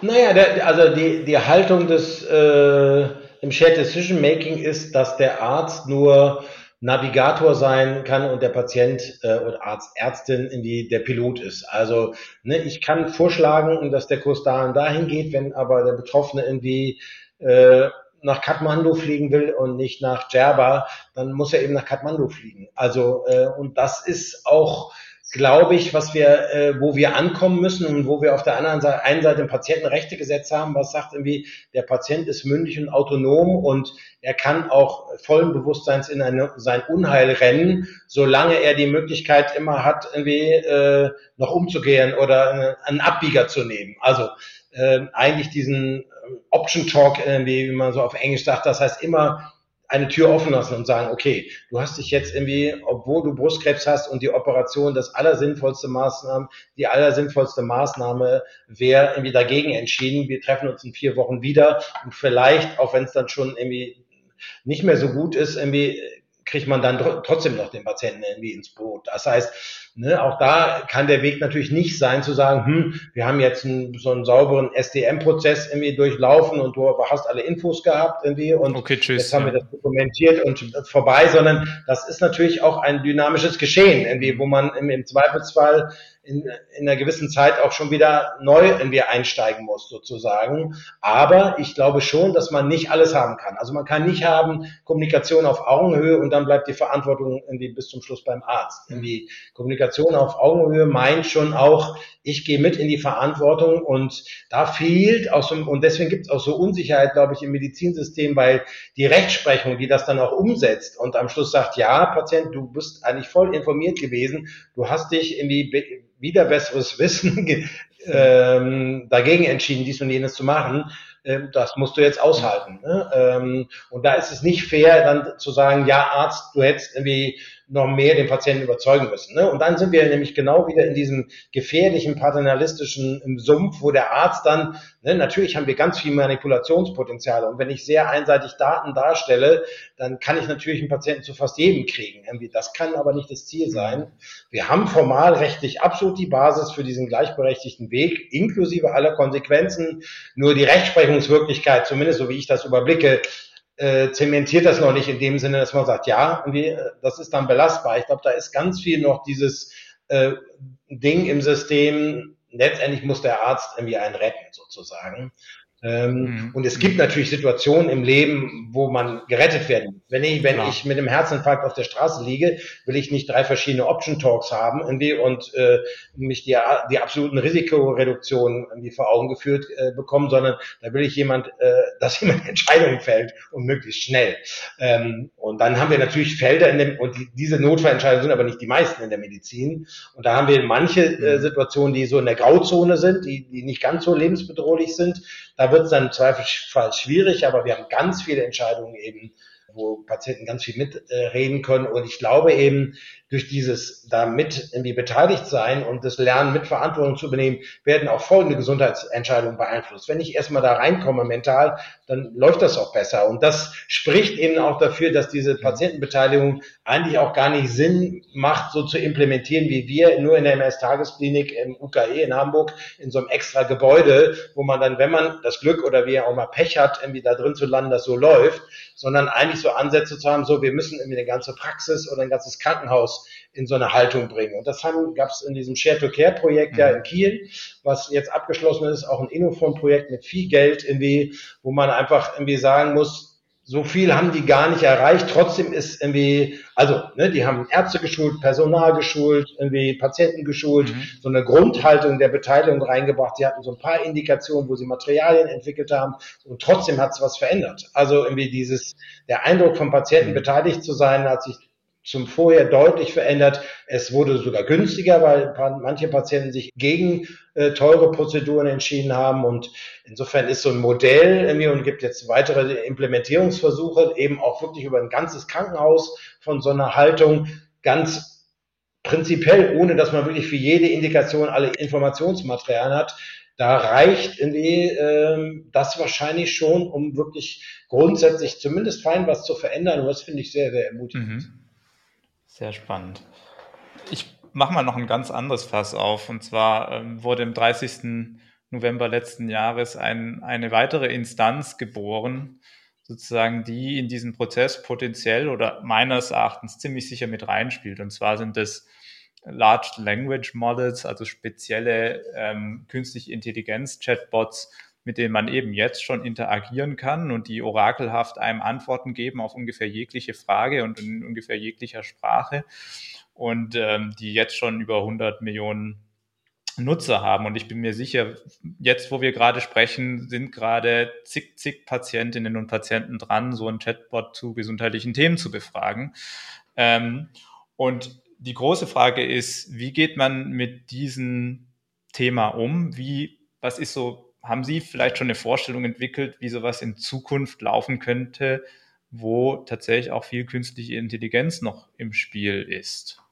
Naja, der, also die, die Haltung des äh, im Shared Decision Making ist, dass der Arzt nur Navigator sein kann und der Patient äh, oder Arzt, Ärztin in der Pilot ist. Also ne, ich kann vorschlagen, dass der Kurs da und dahin geht, wenn aber der Betroffene irgendwie äh, nach Kathmandu fliegen will und nicht nach Djerba, dann muss er eben nach Kathmandu fliegen. Also äh, und das ist auch, glaube ich, was wir, äh, wo wir ankommen müssen und wo wir auf der anderen Seite, einen Seite ein Patientenrechtegesetz haben, was sagt irgendwie, der Patient ist mündig und autonom und er kann auch vollen Bewusstseins in eine, sein Unheil rennen, solange er die Möglichkeit immer hat, irgendwie äh, noch umzugehen oder äh, einen Abbieger zu nehmen. Also äh, eigentlich diesen Option Talk, äh, wie man so auf Englisch sagt, das heißt immer eine Tür offen lassen und sagen, okay, du hast dich jetzt irgendwie, obwohl du Brustkrebs hast und die Operation das allersinnvollste Maßnahme, die allersinnvollste Maßnahme wäre irgendwie dagegen entschieden. Wir treffen uns in vier Wochen wieder und vielleicht, auch wenn es dann schon irgendwie nicht mehr so gut ist, irgendwie kriegt man dann trotzdem noch den Patienten irgendwie ins Boot. Das heißt, ne, auch da kann der Weg natürlich nicht sein zu sagen, hm, wir haben jetzt einen, so einen sauberen SDM-Prozess irgendwie durchlaufen und du hast alle Infos gehabt irgendwie und okay, tschüss, jetzt haben ja. wir das dokumentiert und vorbei, sondern das ist natürlich auch ein dynamisches Geschehen, irgendwie, wo man im, im Zweifelsfall in, in einer gewissen Zeit auch schon wieder neu irgendwie einsteigen muss, sozusagen. Aber ich glaube schon, dass man nicht alles haben kann. Also man kann nicht haben Kommunikation auf Augenhöhe und dann bleibt die Verantwortung irgendwie bis zum Schluss beim Arzt. Irgendwie Kommunikation auf Augenhöhe meint schon auch, ich gehe mit in die Verantwortung und da fehlt auch so, und deswegen gibt es auch so Unsicherheit, glaube ich, im Medizinsystem, weil die Rechtsprechung, die das dann auch umsetzt und am Schluss sagt, ja, Patient, du bist eigentlich voll informiert gewesen, du hast dich in die wieder besseres (laughs) Wissen ähm, dagegen entschieden, dies und jenes zu machen. Ähm, das musst du jetzt aushalten. Ne? Ähm, und da ist es nicht fair, dann zu sagen, ja, Arzt, du hättest irgendwie noch mehr den Patienten überzeugen müssen. Ne? Und dann sind wir nämlich genau wieder in diesem gefährlichen, paternalistischen Sumpf, wo der Arzt dann, ne, natürlich haben wir ganz viel Manipulationspotenziale. Und wenn ich sehr einseitig Daten darstelle, dann kann ich natürlich einen Patienten zu fast jedem kriegen. Das kann aber nicht das Ziel sein. Wir haben formalrechtlich absolut die Basis für diesen gleichberechtigten Weg, inklusive aller Konsequenzen. Nur die Rechtsprechungswirklichkeit, zumindest so wie ich das überblicke, äh, zementiert das noch nicht in dem Sinne, dass man sagt, ja, äh, das ist dann belastbar. Ich glaube, da ist ganz viel noch dieses äh, Ding im System. Letztendlich muss der Arzt irgendwie einen retten, sozusagen. Ähm, mhm. Und es gibt natürlich Situationen im Leben, wo man gerettet werden muss. Wenn ich, wenn Klar. ich mit einem Herzinfarkt auf der Straße liege, will ich nicht drei verschiedene Option Talks haben irgendwie und äh, mich die, die absoluten Risikoreduktionen irgendwie vor Augen geführt äh, bekommen, sondern da will ich jemand, äh, (laughs) dass jemand Entscheidungen fällt und möglichst schnell. Ähm, und dann haben wir natürlich Felder in dem, und die, diese Notfallentscheidungen sind aber nicht die meisten in der Medizin. Und da haben wir manche äh, mhm. Situationen, die so in der Grauzone sind, die, die nicht ganz so lebensbedrohlich sind. Da wird es dann im Zweifelsfall schwierig, aber wir haben ganz viele Entscheidungen eben, wo Patienten ganz viel mitreden können. Und ich glaube eben, durch dieses da mit irgendwie beteiligt sein und das Lernen mit Verantwortung zu übernehmen, werden auch folgende Gesundheitsentscheidungen beeinflusst. Wenn ich erstmal da reinkomme mental, dann läuft das auch besser. Und das spricht eben auch dafür, dass diese Patientenbeteiligung eigentlich auch gar nicht Sinn macht, so zu implementieren, wie wir nur in der MS-Tagesklinik im UKE in Hamburg in so einem extra Gebäude, wo man dann, wenn man das Glück oder wie auch mal Pech hat, irgendwie da drin zu landen, das so läuft, sondern eigentlich so Ansätze zu haben, so wir müssen irgendwie eine ganze Praxis oder ein ganzes Krankenhaus in so eine Haltung bringen. Und das gab es in diesem Share-to-Care-Projekt mhm. ja in Kiel, was jetzt abgeschlossen ist, auch ein Innophone-Projekt mit viel Geld irgendwie, wo man einfach irgendwie sagen muss, so viel haben die gar nicht erreicht. Trotzdem ist irgendwie, also, ne, die haben Ärzte geschult, Personal geschult, irgendwie Patienten geschult, mhm. so eine Grundhaltung der Beteiligung reingebracht. Sie hatten so ein paar Indikationen, wo sie Materialien entwickelt haben und trotzdem hat es was verändert. Also irgendwie dieses, der Eindruck vom Patienten mhm. beteiligt zu sein, hat sich zum Vorher deutlich verändert. Es wurde sogar günstiger, weil manche Patienten sich gegen äh, teure Prozeduren entschieden haben. Und insofern ist so ein Modell irgendwie und gibt jetzt weitere Implementierungsversuche, eben auch wirklich über ein ganzes Krankenhaus von so einer Haltung ganz prinzipiell, ohne dass man wirklich für jede Indikation alle Informationsmaterialien hat. Da reicht irgendwie äh, das wahrscheinlich schon, um wirklich grundsätzlich zumindest fein was zu verändern. Und das finde ich sehr, sehr ermutigend. Mhm. Sehr spannend. Ich mache mal noch ein ganz anderes Fass auf. Und zwar ähm, wurde im 30. November letzten Jahres ein, eine weitere Instanz geboren, sozusagen, die in diesen Prozess potenziell oder meines Erachtens ziemlich sicher mit reinspielt. Und zwar sind das Large Language Models, also spezielle ähm, künstliche Intelligenz-Chatbots, mit denen man eben jetzt schon interagieren kann und die orakelhaft einem Antworten geben auf ungefähr jegliche Frage und in ungefähr jeglicher Sprache und ähm, die jetzt schon über 100 Millionen Nutzer haben. Und ich bin mir sicher, jetzt, wo wir gerade sprechen, sind gerade zig, zig Patientinnen und Patienten dran, so ein Chatbot zu gesundheitlichen Themen zu befragen. Ähm, und die große Frage ist, wie geht man mit diesem Thema um? Wie, was ist so haben Sie vielleicht schon eine Vorstellung entwickelt, wie sowas in Zukunft laufen könnte, wo tatsächlich auch viel künstliche Intelligenz noch im Spiel ist?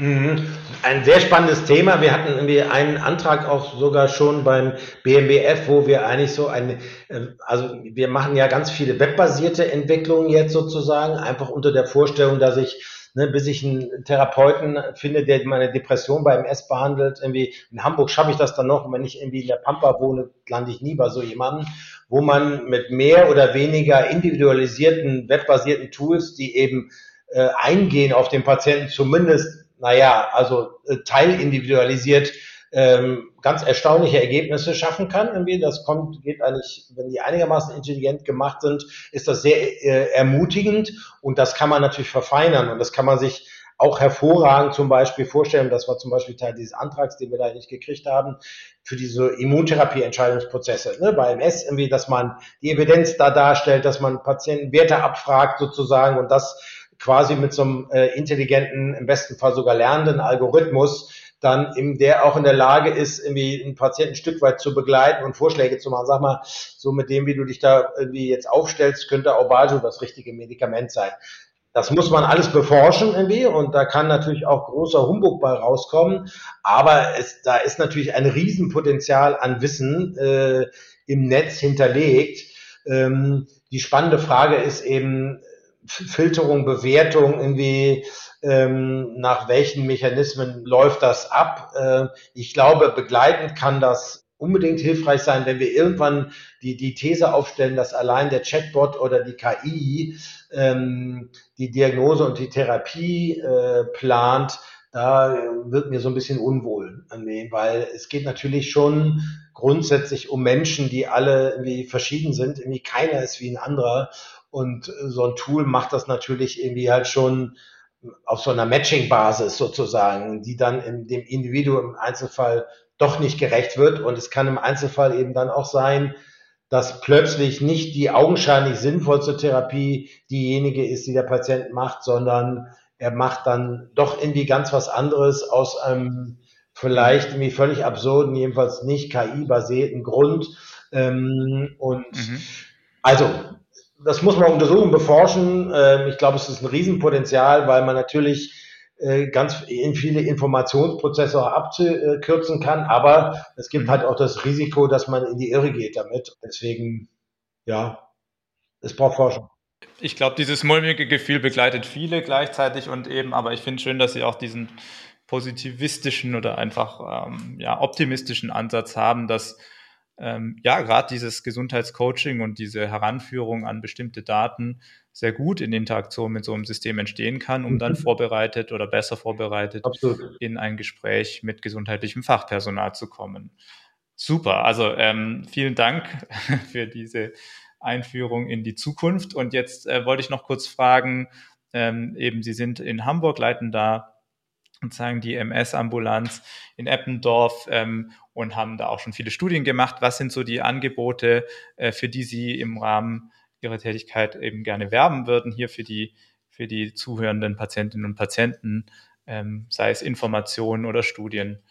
Mhm. Ein sehr spannendes Thema. Wir hatten irgendwie einen Antrag auch sogar schon beim BMBF, wo wir eigentlich so eine, ähm, also wir machen ja ganz viele webbasierte Entwicklungen jetzt sozusagen, einfach unter der Vorstellung, dass ich ne, bis ich einen Therapeuten finde, der meine Depression bei MS behandelt. Irgendwie in Hamburg schaffe ich das dann noch. Wenn ich irgendwie in der Pampa wohne, lande ich nie bei so jemandem, wo man mit mehr oder weniger individualisierten, webbasierten Tools, die eben äh, eingehen auf den Patienten, zumindest naja, also äh, teilindividualisiert ähm, ganz erstaunliche Ergebnisse schaffen kann. Irgendwie. Das kommt, geht eigentlich, wenn die einigermaßen intelligent gemacht sind, ist das sehr äh, ermutigend und das kann man natürlich verfeinern und das kann man sich auch hervorragend zum Beispiel vorstellen, das war zum Beispiel Teil dieses Antrags, den wir da nicht gekriegt haben, für diese Immuntherapie-Entscheidungsprozesse. Ne? Bei MS irgendwie, dass man die Evidenz da darstellt, dass man Patienten Werte abfragt sozusagen und das quasi mit so einem äh, intelligenten, im besten Fall sogar lernenden Algorithmus dann in der auch in der Lage ist, irgendwie einen Patienten ein Stück weit zu begleiten und Vorschläge zu machen. Sag mal, so mit dem, wie du dich da irgendwie jetzt aufstellst, könnte Aubalso das richtige Medikament sein. Das muss man alles beforschen irgendwie und da kann natürlich auch großer Humbug bei rauskommen. Aber es, da ist natürlich ein Riesenpotenzial an Wissen äh, im Netz hinterlegt. Ähm, die spannende Frage ist eben, Filterung, Bewertung, irgendwie ähm, nach welchen Mechanismen läuft das ab. Äh, ich glaube, begleitend kann das unbedingt hilfreich sein, wenn wir irgendwann die, die These aufstellen, dass allein der Chatbot oder die KI ähm, die Diagnose und die Therapie äh, plant, da wird mir so ein bisschen unwohl weil es geht natürlich schon grundsätzlich um Menschen, die alle irgendwie verschieden sind. Irgendwie keiner ist wie ein anderer. Und äh, so ein Tool macht das natürlich irgendwie halt schon auf so einer Matching-Basis sozusagen, die dann in dem Individuum im Einzelfall doch nicht gerecht wird. Und es kann im Einzelfall eben dann auch sein, dass plötzlich nicht die augenscheinlich sinnvollste Therapie diejenige ist, die der Patient macht, sondern er macht dann doch irgendwie ganz was anderes aus einem vielleicht irgendwie völlig absurden, jedenfalls nicht KI-basierten Grund. Ähm, und mhm. also das muss man untersuchen, beforschen. Ähm, ich glaube, es ist ein Riesenpotenzial, weil man natürlich äh, ganz viele Informationsprozesse auch abkürzen kann, aber es gibt mhm. halt auch das Risiko, dass man in die Irre geht damit. Deswegen, ja, es braucht Forschung. Ich glaube, dieses mulmige Gefühl begleitet viele gleichzeitig und eben, aber ich finde schön, dass Sie auch diesen positivistischen oder einfach ähm, ja, optimistischen Ansatz haben, dass ähm, ja, gerade dieses Gesundheitscoaching und diese Heranführung an bestimmte Daten sehr gut in Interaktion mit so einem System entstehen kann, um dann mhm. vorbereitet oder besser vorbereitet Absolut. in ein Gespräch mit gesundheitlichem Fachpersonal zu kommen. Super, also ähm, vielen Dank (laughs) für diese Einführung in die Zukunft. Und jetzt äh, wollte ich noch kurz fragen, ähm, eben Sie sind in Hamburg, leiten da sozusagen die MS-Ambulanz in Eppendorf ähm, und haben da auch schon viele Studien gemacht. Was sind so die Angebote, äh, für die Sie im Rahmen Ihrer Tätigkeit eben gerne werben würden, hier für die, für die zuhörenden Patientinnen und Patienten, ähm, sei es Informationen oder Studien?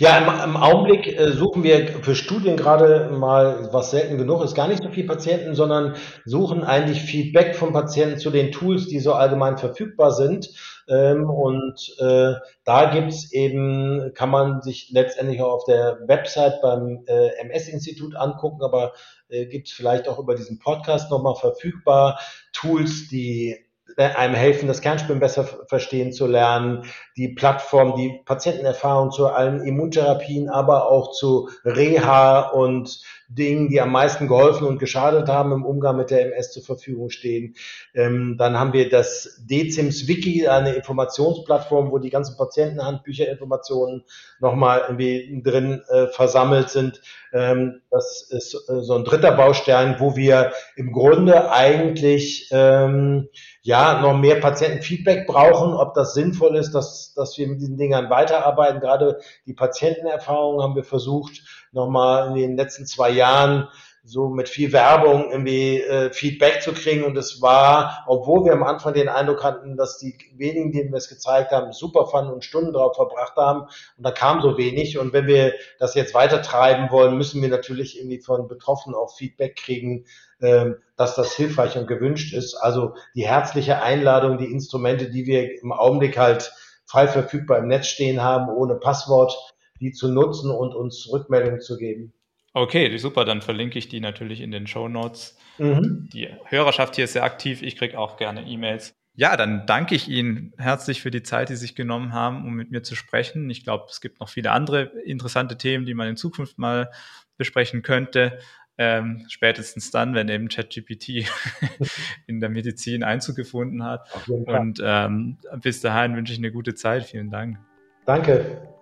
Ja, im, im Augenblick äh, suchen wir für Studien gerade mal, was selten genug ist, gar nicht so viele Patienten, sondern suchen eigentlich Feedback von Patienten zu den Tools, die so allgemein verfügbar sind. Ähm, und äh, da gibt's eben, kann man sich letztendlich auch auf der Website beim äh, MS-Institut angucken, aber äh, gibt's vielleicht auch über diesen Podcast nochmal verfügbar Tools, die einem helfen, das Kernspielen besser verstehen zu lernen, die Plattform, die Patientenerfahrung zu allen Immuntherapien, aber auch zu Reha und Dingen, die am meisten geholfen und geschadet haben im Umgang mit der MS zur Verfügung stehen. Ähm, dann haben wir das DCIMS Wiki, eine Informationsplattform, wo die ganzen Patientenhandbücher, Informationen nochmal irgendwie drin äh, versammelt sind. Ähm, das ist äh, so ein dritter Baustein, wo wir im Grunde eigentlich ähm, ja noch mehr Patientenfeedback brauchen, ob das sinnvoll ist, dass, dass wir mit diesen Dingern weiterarbeiten. Gerade die Patientenerfahrung haben wir versucht, nochmal in den letzten zwei Jahren so mit viel Werbung irgendwie äh, Feedback zu kriegen. Und es war, obwohl wir am Anfang den Eindruck hatten, dass die wenigen, denen wir es gezeigt haben, super fanden und Stunden drauf verbracht haben. Und da kam so wenig. Und wenn wir das jetzt weiter treiben wollen, müssen wir natürlich irgendwie von Betroffenen auch Feedback kriegen, äh, dass das hilfreich und gewünscht ist. Also die herzliche Einladung, die Instrumente, die wir im Augenblick halt frei verfügbar im Netz stehen haben, ohne Passwort, die zu nutzen und uns Rückmeldungen zu geben. Okay, super, dann verlinke ich die natürlich in den Show Notes. Mhm. Die Hörerschaft hier ist sehr aktiv, ich kriege auch gerne E-Mails. Ja, dann danke ich Ihnen herzlich für die Zeit, die Sie sich genommen haben, um mit mir zu sprechen. Ich glaube, es gibt noch viele andere interessante Themen, die man in Zukunft mal besprechen könnte. Ähm, spätestens dann, wenn eben ChatGPT (laughs) in der Medizin Einzug gefunden hat. Und ähm, bis dahin wünsche ich eine gute Zeit. Vielen Dank. Danke.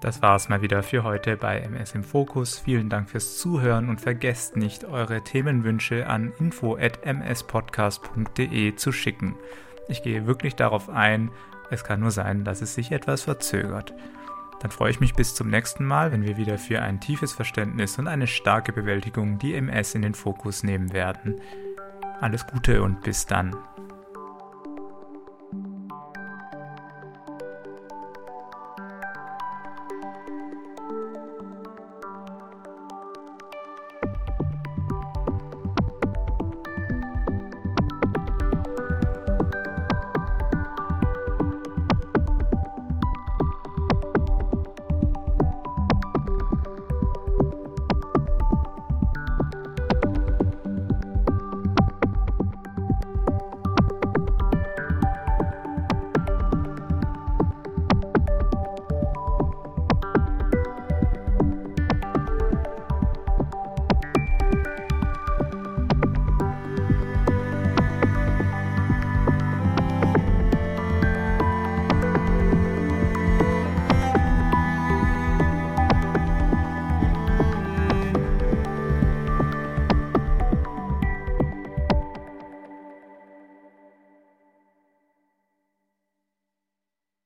Das war es mal wieder für heute bei MS im Fokus. Vielen Dank fürs Zuhören und vergesst nicht, eure Themenwünsche an info@mspodcast.de zu schicken. Ich gehe wirklich darauf ein. Es kann nur sein, dass es sich etwas verzögert. Dann freue ich mich bis zum nächsten Mal, wenn wir wieder für ein tiefes Verständnis und eine starke Bewältigung die MS in den Fokus nehmen werden. Alles Gute und bis dann.